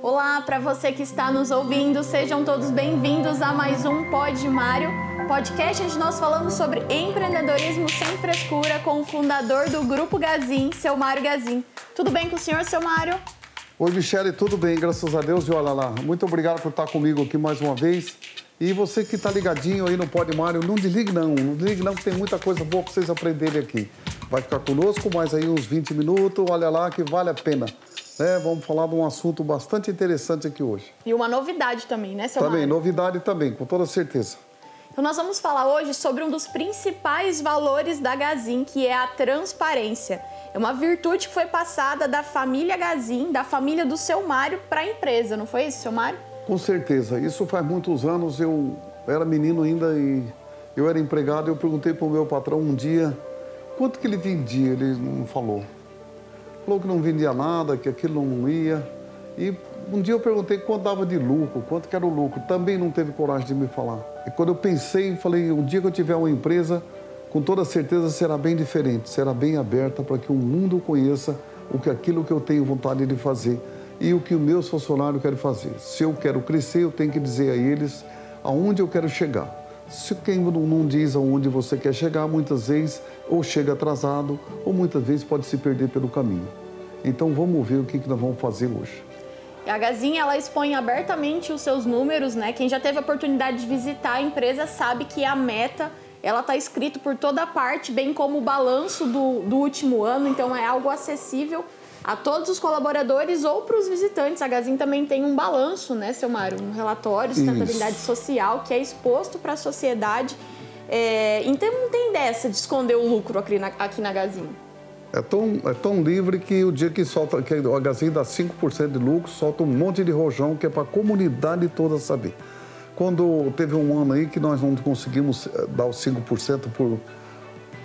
Olá, para você que está nos ouvindo, sejam todos bem-vindos a mais um Pod Mário, podcast onde nós falamos sobre empreendedorismo sem frescura com o fundador do Grupo Gazin, seu Mário Gazin. Tudo bem com o senhor, seu Mário? Oi, Michele, tudo bem, graças a Deus. E olha lá, muito obrigado por estar comigo aqui mais uma vez. E você que está ligadinho aí no Pod Mário, não desligue não, não desligue não, que tem muita coisa boa para vocês aprenderem aqui. Vai ficar conosco mais aí uns 20 minutos, olha lá que vale a pena. É, vamos falar de um assunto bastante interessante aqui hoje. E uma novidade também, né, seu Também, Mário? novidade também, com toda certeza. Então nós vamos falar hoje sobre um dos principais valores da Gazin, que é a transparência. É uma virtude que foi passada da família Gazin, da família do seu Mário, para a empresa, não foi isso, seu Mário? Com certeza. Isso faz muitos anos. Eu era menino ainda e eu era empregado. Eu perguntei para o meu patrão um dia quanto que ele vendia. Ele não falou. Falou que não vendia nada, que aquilo não ia. E um dia eu perguntei quanto dava de lucro, quanto que era o lucro. Também não teve coragem de me falar. E quando eu pensei, falei, um dia que eu tiver uma empresa, com toda certeza será bem diferente, será bem aberta para que o mundo conheça o que aquilo que eu tenho vontade de fazer e o que os meus funcionários querem fazer. Se eu quero crescer, eu tenho que dizer a eles aonde eu quero chegar. Se quem não diz aonde você quer chegar, muitas vezes ou chega atrasado ou muitas vezes pode se perder pelo caminho. Então vamos ver o que nós vamos fazer hoje. A Gazinha ela expõe abertamente os seus números, né? Quem já teve a oportunidade de visitar a empresa sabe que a meta ela está escrito por toda parte, bem como o balanço do, do último ano, então é algo acessível a todos os colaboradores ou para os visitantes. A Gazin também tem um balanço, né, seu Mário? Um relatório de sustentabilidade social que é exposto para a sociedade. É, então não tem dessa de esconder o lucro aqui na, aqui na Gazin. É tão, é tão livre que o dia que solta, que a Gazin dá 5% de lucro, solta um monte de rojão que é para a comunidade toda saber. Quando teve um ano aí que nós não conseguimos eh, dar os 5% por,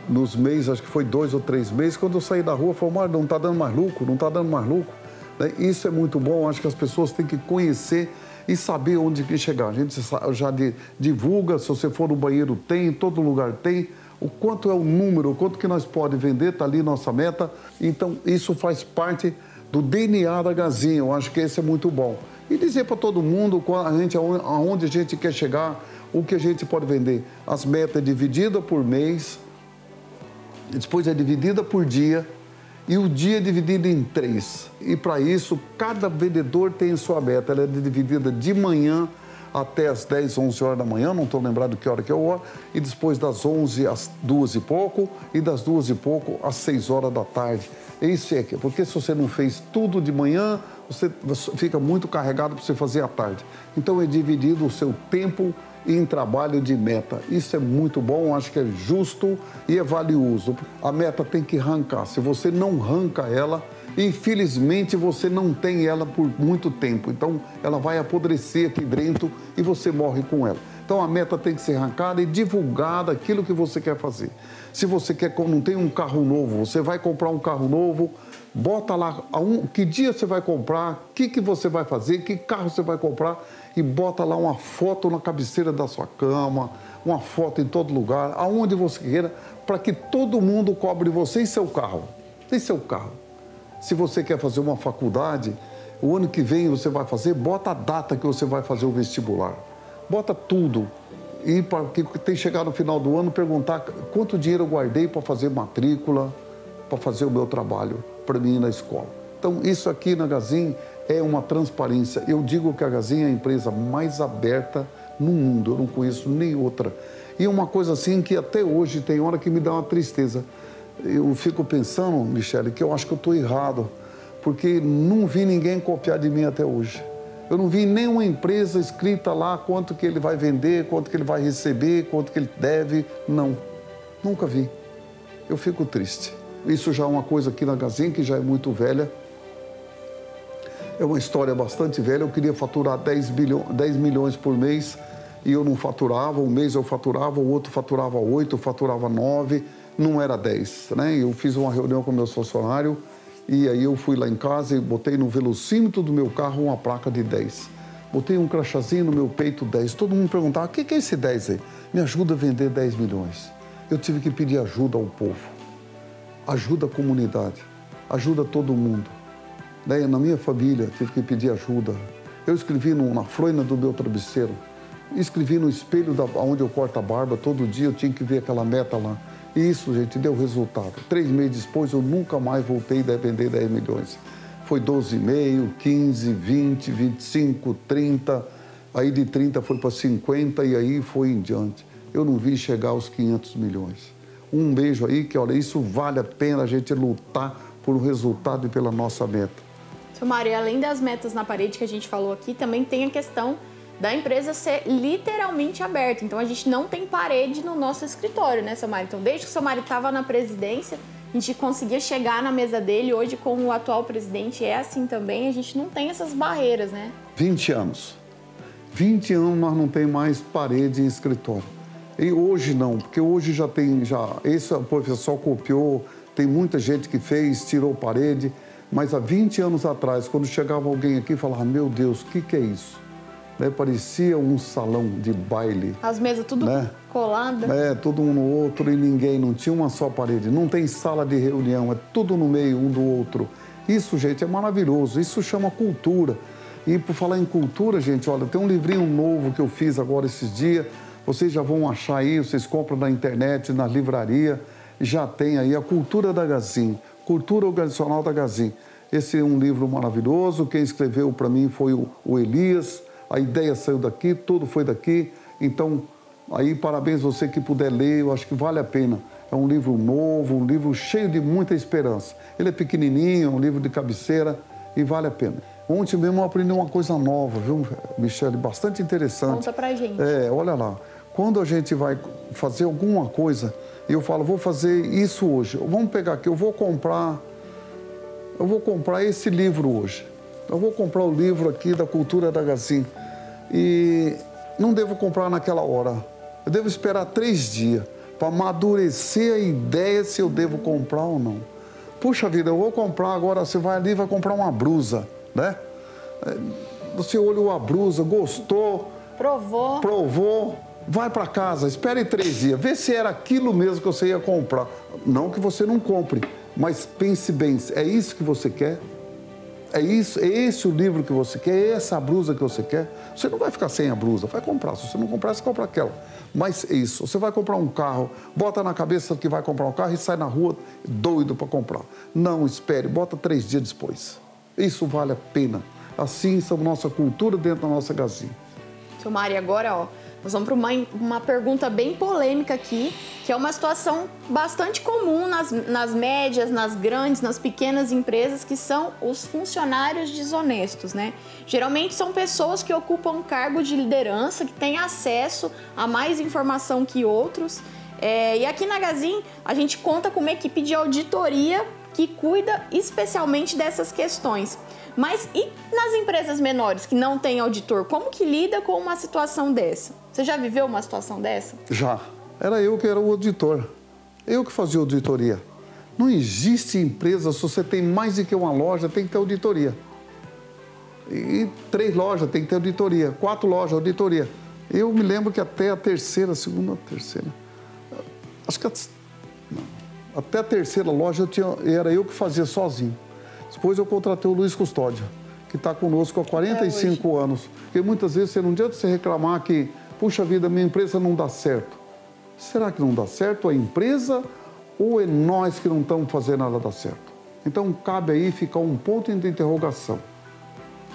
nos meses, acho que foi dois ou três meses, quando eu saí da rua, falei, Mário, não está dando mais lucro, não está dando mais lucro. Né? Isso é muito bom, acho que as pessoas têm que conhecer e saber onde que chegar. A gente já divulga, se você for no banheiro tem, em todo lugar tem, o quanto é o número, o quanto que nós pode vender, está ali nossa meta. Então, isso faz parte do DNA da Gazinha, eu acho que esse é muito bom e dizer para todo mundo a gente, aonde a gente quer chegar, o que a gente pode vender. As metas é dividida por mês, depois é dividida por dia e o dia é dividido em três. E para isso, cada vendedor tem sua meta. Ela é dividida de manhã até as 10, 11 horas da manhã, não estou lembrado que hora que é a hora, e depois das 11 às 2 e pouco, e das 2 e pouco às 6 horas da tarde. Isso é que, porque se você não fez tudo de manhã, você fica muito carregado para você fazer à tarde. Então é dividido o seu tempo em trabalho de meta. Isso é muito bom, acho que é justo e é valioso. A meta tem que arrancar. Se você não arranca ela, infelizmente você não tem ela por muito tempo. Então ela vai apodrecer aqui dentro e você morre com ela. Então a meta tem que ser arrancada e divulgada aquilo que você quer fazer. Se você quer não tem um carro novo, você vai comprar um carro novo, bota lá um, que dia você vai comprar, o que, que você vai fazer, que carro você vai comprar e bota lá uma foto na cabeceira da sua cama, uma foto em todo lugar, aonde você queira, para que todo mundo cobre você e seu carro. E seu carro. Se você quer fazer uma faculdade, o ano que vem você vai fazer, bota a data que você vai fazer o vestibular. Bota tudo. E para que tem chegar no final do ano perguntar quanto dinheiro eu guardei para fazer matrícula, para fazer o meu trabalho para mim na escola. Então, isso aqui na Gazin é uma transparência. Eu digo que a Gazin é a empresa mais aberta no mundo, eu não conheço nem outra. E uma coisa assim que até hoje tem hora que me dá uma tristeza. Eu fico pensando, Michele, que eu acho que eu estou errado, porque não vi ninguém copiar de mim até hoje. Eu não vi nenhuma empresa escrita lá quanto que ele vai vender, quanto que ele vai receber, quanto que ele deve. Não, nunca vi. Eu fico triste. Isso já é uma coisa aqui na Gazin, que já é muito velha. É uma história bastante velha. Eu queria faturar 10, bilhões, 10 milhões por mês e eu não faturava. Um mês eu faturava, o outro faturava 8, eu faturava 9, não era 10. Né? Eu fiz uma reunião com meus funcionários e aí eu fui lá em casa e botei no velocímetro do meu carro uma placa de 10. Botei um crachazinho no meu peito 10. Todo mundo perguntava: o que é esse 10 aí? Me ajuda a vender 10 milhões. Eu tive que pedir ajuda ao povo ajuda a comunidade, ajuda todo mundo. Daí, na minha família, tive que pedir ajuda. Eu escrevi na froina do meu travesseiro, escrevi no espelho da, onde eu corto a barba, todo dia eu tinha que ver aquela meta lá. E isso, gente, deu resultado. Três meses depois, eu nunca mais voltei a vender 10 milhões. Foi 12,5, 15, 20, 25, 30. Aí de 30 foi para 50 e aí foi em diante. Eu não vi chegar aos 500 milhões. Um beijo aí, que olha, isso vale a pena a gente lutar por um resultado e pela nossa meta. Mário, além das metas na parede que a gente falou aqui, também tem a questão da empresa ser literalmente aberta. Então a gente não tem parede no nosso escritório, né, seu Mário? Então desde que o seu Mário estava na presidência, a gente conseguia chegar na mesa dele. Hoje, com o atual presidente, é assim também. A gente não tem essas barreiras, né? 20 anos. 20 anos nós não tem mais parede em escritório. E hoje não, porque hoje já tem, já, esse professor copiou, tem muita gente que fez, tirou parede. Mas há 20 anos atrás, quando chegava alguém aqui e falava, meu Deus, o que, que é isso? Né? Parecia um salão de baile. As mesas tudo né? coladas. É, tudo um no outro e ninguém, não tinha uma só parede. Não tem sala de reunião, é tudo no meio um do outro. Isso, gente, é maravilhoso. Isso chama cultura. E por falar em cultura, gente, olha, tem um livrinho novo que eu fiz agora esses dias. Vocês já vão achar aí, vocês compram na internet, na livraria. Já tem aí a cultura da Gazin Cultura Organizacional da Gazin. Esse é um livro maravilhoso. Quem escreveu para mim foi o, o, Elias. A ideia saiu daqui, tudo foi daqui. Então, aí parabéns você que puder ler, eu acho que vale a pena. É um livro novo, um livro cheio de muita esperança. Ele é pequenininho, é um livro de cabeceira e vale a pena. Ontem mesmo eu aprendi uma coisa nova, viu, Michele? Bastante interessante. Conta pra gente. É, olha lá. Quando a gente vai fazer alguma coisa, eu falo, vou fazer isso hoje. Vamos pegar aqui, eu vou comprar, eu vou comprar esse livro hoje. Eu vou comprar o livro aqui da Cultura da Gazin. E não devo comprar naquela hora. Eu devo esperar três dias para amadurecer a ideia se eu devo comprar ou não. Puxa vida, eu vou comprar agora, você vai ali e vai comprar uma brusa, né? É, você olhou a brusa, gostou. Provou. Provou vai para casa, espere três dias, vê se era aquilo mesmo que você ia comprar. Não que você não compre, mas pense bem, é isso que você quer? É isso, é esse o livro que você quer, é essa a blusa que você quer. Você não vai ficar sem a blusa, vai comprar. Se você não comprar, você compra aquela. Mas é isso, você vai comprar um carro, bota na cabeça que vai comprar um carro e sai na rua doido para comprar. Não espere, bota três dias depois. Isso vale a pena. Assim são nossa cultura dentro da nossa gazinha. Seu Mari, agora, ó, nós vamos para uma, uma pergunta bem polêmica aqui, que é uma situação bastante comum nas, nas médias, nas grandes, nas pequenas empresas, que são os funcionários desonestos, né? Geralmente são pessoas que ocupam cargo de liderança, que têm acesso a mais informação que outros. É, e aqui na Gazin a gente conta com uma equipe de auditoria que cuida especialmente dessas questões. Mas e nas empresas menores que não têm auditor, como que lida com uma situação dessa? Você já viveu uma situação dessa? Já. Era eu que era o auditor. Eu que fazia auditoria. Não existe empresa, se você tem mais do que uma loja, tem que ter auditoria. E três lojas tem que ter auditoria, quatro lojas, auditoria. Eu me lembro que até a terceira, segunda, terceira, acho que a, não, até a terceira loja eu tinha, era eu que fazia sozinho. Depois eu contratei o Luiz Custódio, que está conosco há 45 é anos. Porque muitas vezes você não adianta você reclamar que, puxa vida, minha empresa não dá certo. Será que não dá certo a empresa ou é nós que não estamos fazendo nada dar certo? Então cabe aí ficar um ponto de interrogação.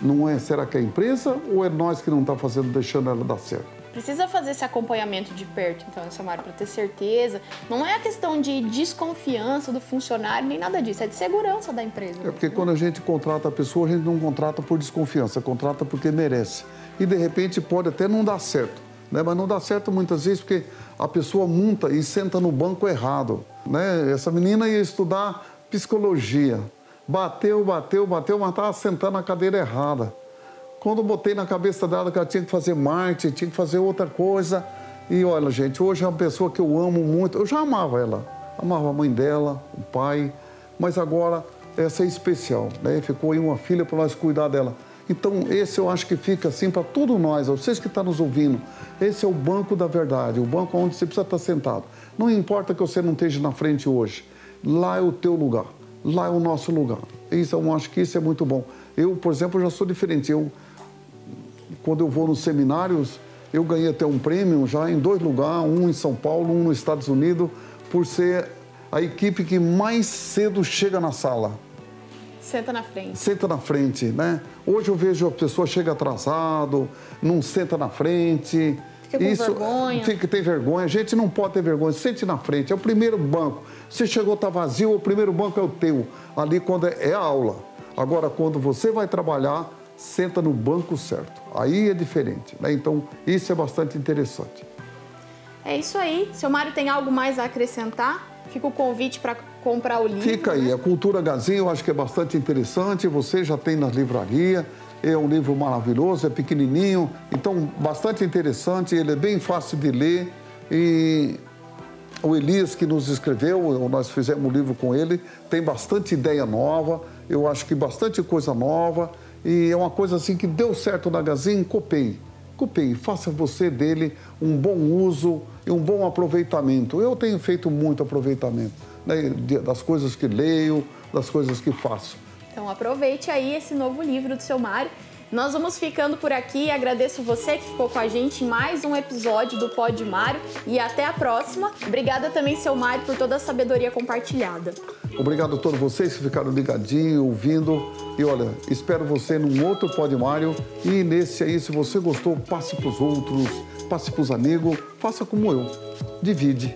Não é será que é a empresa ou é nós que não estamos tá fazendo, deixando ela dar certo? Precisa fazer esse acompanhamento de perto, então, Samara, para ter certeza. Não é a questão de desconfiança do funcionário, nem nada disso, é de segurança da empresa. É porque quando a gente contrata a pessoa, a gente não contrata por desconfiança, contrata porque merece. E de repente pode até não dar certo, né? mas não dá certo muitas vezes porque a pessoa monta e senta no banco errado. Né? Essa menina ia estudar psicologia. Bateu, bateu, bateu, mas estava sentando na cadeira errada. Quando botei na cabeça dela que ela tinha que fazer marketing, tinha que fazer outra coisa. E olha, gente, hoje é uma pessoa que eu amo muito. Eu já amava ela. Amava a mãe dela, o pai. Mas agora essa é especial, né? Ficou aí uma filha para nós cuidar dela. Então, esse eu acho que fica assim para todos nós, vocês que estão nos ouvindo. Esse é o banco da verdade, o banco onde você precisa estar sentado. Não importa que você não esteja na frente hoje. Lá é o teu lugar. Lá é o nosso lugar. Isso, eu acho que isso é muito bom. Eu, por exemplo, já sou diferente. Eu, quando eu vou nos seminários, eu ganhei até um prêmio já em dois lugares, um em São Paulo, um nos Estados Unidos, por ser a equipe que mais cedo chega na sala. Senta na frente. Senta na frente, né? Hoje eu vejo a pessoa chega atrasado, não senta na frente. Fica com Isso, vergonha. Fica, tem vergonha. A gente não pode ter vergonha. Sente na frente. É o primeiro banco. Se chegou, está vazio, o primeiro banco é o teu. Ali quando é, é a aula. Agora, quando você vai trabalhar, senta no banco certo. Aí é diferente. Né? Então, isso é bastante interessante. É isso aí. Seu Mário tem algo mais a acrescentar? Fica o convite para comprar o livro. Fica aí. Né? A Cultura Gazinho eu acho que é bastante interessante. Você já tem na livraria. É um livro maravilhoso, é pequenininho. Então, bastante interessante. Ele é bem fácil de ler. E o Elias, que nos escreveu, nós fizemos um livro com ele, tem bastante ideia nova. Eu acho que bastante coisa nova. E é uma coisa assim que deu certo na Gazin, copei. Copei, faça você dele um bom uso e um bom aproveitamento. Eu tenho feito muito aproveitamento né, das coisas que leio, das coisas que faço. Então aproveite aí esse novo livro do seu Mário. Nós vamos ficando por aqui. Agradeço você que ficou com a gente em mais um episódio do Pod Mário e até a próxima. Obrigada também, seu Mário, por toda a sabedoria compartilhada. Obrigado a todos vocês que ficaram ligadinhos, ouvindo. E olha, espero você num outro Pod Mário. E nesse aí, se você gostou, passe para os outros, passe para os amigos, faça como eu. Divide.